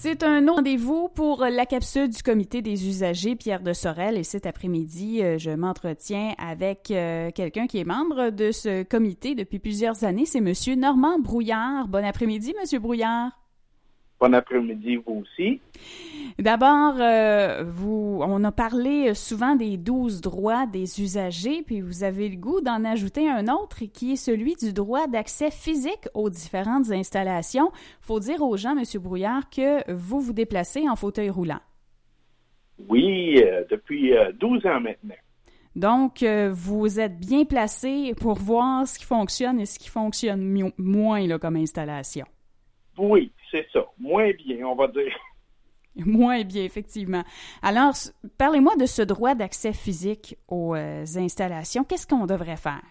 C'est un rendez-vous pour la capsule du comité des usagers Pierre de Sorel et cet après-midi, euh, je m'entretiens avec euh, quelqu'un qui est membre de ce comité depuis plusieurs années, c'est monsieur Normand Brouillard. Bon après-midi monsieur Brouillard. Bon après-midi, vous aussi. D'abord, euh, vous, on a parlé souvent des douze droits des usagers, puis vous avez le goût d'en ajouter un autre qui est celui du droit d'accès physique aux différentes installations. Faut dire aux gens, Monsieur Brouillard, que vous vous déplacez en fauteuil roulant. Oui, euh, depuis 12 euh, ans maintenant. Donc, vous êtes bien placé pour voir ce qui fonctionne et ce qui fonctionne moins là, comme installation. Oui, c'est ça. Moins bien, on va dire. Moins bien, effectivement. Alors, parlez-moi de ce droit d'accès physique aux euh, installations. Qu'est-ce qu'on devrait faire?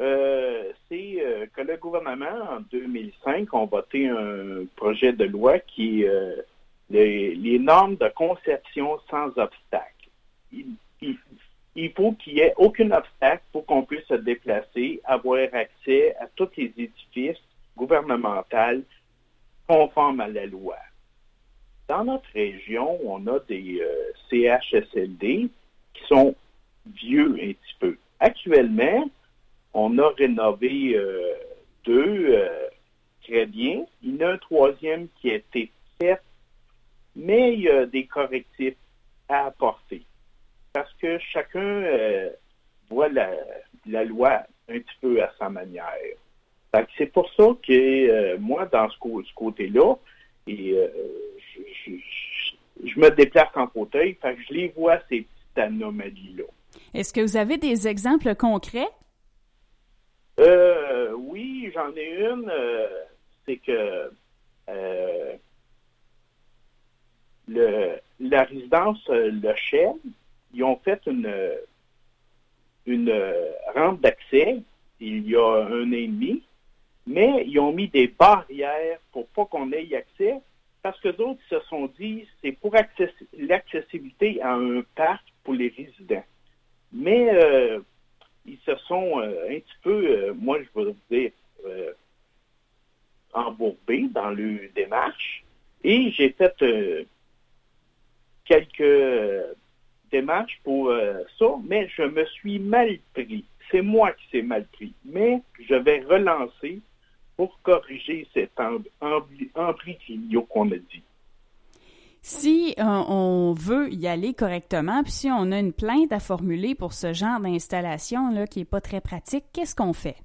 Euh, c'est euh, que le gouvernement, en 2005, a voté un projet de loi qui est les, normes de conception sans obstacle. Il, faut qu'il n'y ait aucun obstacle pour qu'on puisse se déplacer, avoir accès à tous les édifices gouvernementaux conformes à la loi. Dans notre région, on a des euh, CHSLD qui sont vieux un petit peu. Actuellement, on a rénové euh, deux euh, très bien. Il y en a un troisième qui a été fait, mais il y a des correctifs à apporter. Parce que chacun voit la, loi un petit peu à sa manière. C'est pour ça que moi, dans ce, côté-là, et je, me déplace en fauteuil, fait que je les vois, ces petites anomalies-là. Est-ce que vous avez des exemples concrets? Euh, oui, j'en ai une. Euh, c'est que euh, le, la résidence Le Chêne, ils ont fait une, une rampe d'accès il y a un an et demi, mais ils ont mis des barrières pour pas qu'on ait accès parce que d'autres se sont dit, c'est pour l'accessibilité à un parc pour les résidents. Mais euh, ils se sont euh, un petit peu, euh, moi je veux dire, embourbés dans le démarche. Et j'ai fait quelques démarches pour ça, mais je me suis mal pris. C'est moi qui s'est mal pris. Mais je vais relancer pour corriger cet embryon qu'on a dit. Si euh, on veut y aller correctement, puis si on a une plainte à formuler pour ce genre d'installation là qui n'est pas très pratique, qu'est-ce qu'on fait?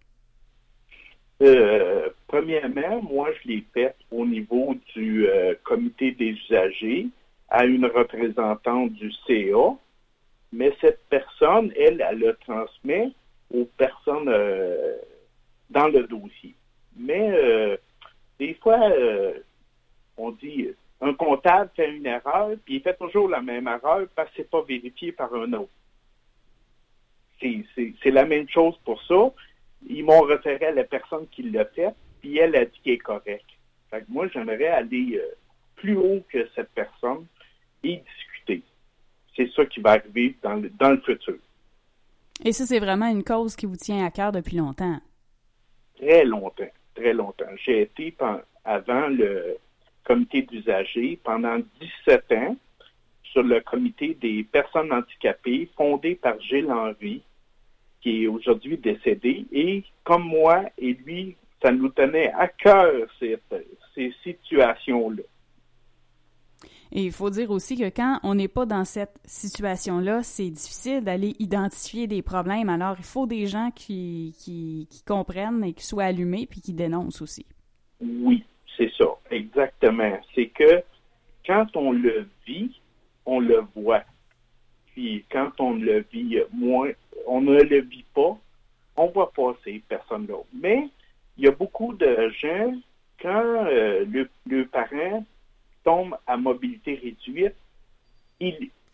Euh, premièrement, moi, je l'ai fait au niveau du euh, comité des usagers à une représentante du CA, mais cette personne, elle, elle le transmet aux personnes dans le dossier. Mais euh, des fois, euh, on dit un comptable fait une erreur, puis il fait toujours la même erreur parce que ce n'est pas vérifié par un autre. C'est la même chose pour ça. Ils m'ont référé à la personne qui l'a fait, puis elle a dit qu'elle est correcte. moi, j'aimerais aller euh, plus haut que cette personne et discuter. C'est ça qui va arriver dans dans le futur. Et ça, c'est vraiment une cause qui vous tient à cœur depuis longtemps? Très longtemps très longtemps. J'ai été avant le comité d'usagers pendant 17 ans sur le comité des personnes handicapées fondé par Gilles Henry, qui est aujourd'hui décédé. Et comme moi et lui, ça nous tenait à cœur ces situations-là. Et il faut dire aussi que quand on n'est pas dans cette situation-là, c'est difficile d'aller identifier des problèmes. Alors, il faut des gens qui, comprennent et qui soient allumés puis qui dénoncent aussi. Oui, c'est ça, exactement. C'est que quand on le vit, on le voit. Puis quand on le vit moins, on ne le vit pas, on ne voit pas ces personnes-là. Mais il y a beaucoup de gens, quand euh, le, le parent tombent à mobilité réduite,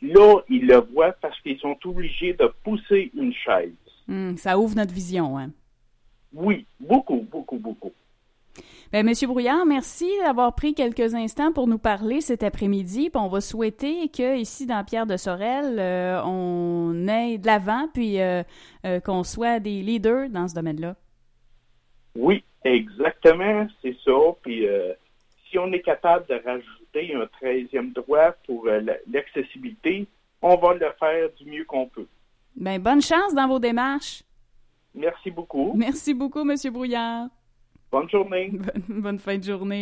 là, ils le voient parce qu'ils sont obligés de pousser une chaise. Hmm, ça ouvre notre vision, hein? Oui, beaucoup, beaucoup, beaucoup. Bien, Monsieur Brouillard, merci d'avoir pris quelques instants pour nous parler cet après-midi. on va souhaiter que ici dans Pierre de Sorel, euh, on ait de l'avant, puis euh, euh, qu'on soit des leaders dans ce domaine-là. Oui, exactement, c'est ça. Puis si on est capable de rajouter un treizième droit pour euh, l'accessibilité, on va le faire du mieux qu'on peut. Bien, bonne chance dans vos démarches. Merci beaucoup. Merci beaucoup, M. Brouillard. Bonne journée. bonne fin de journée.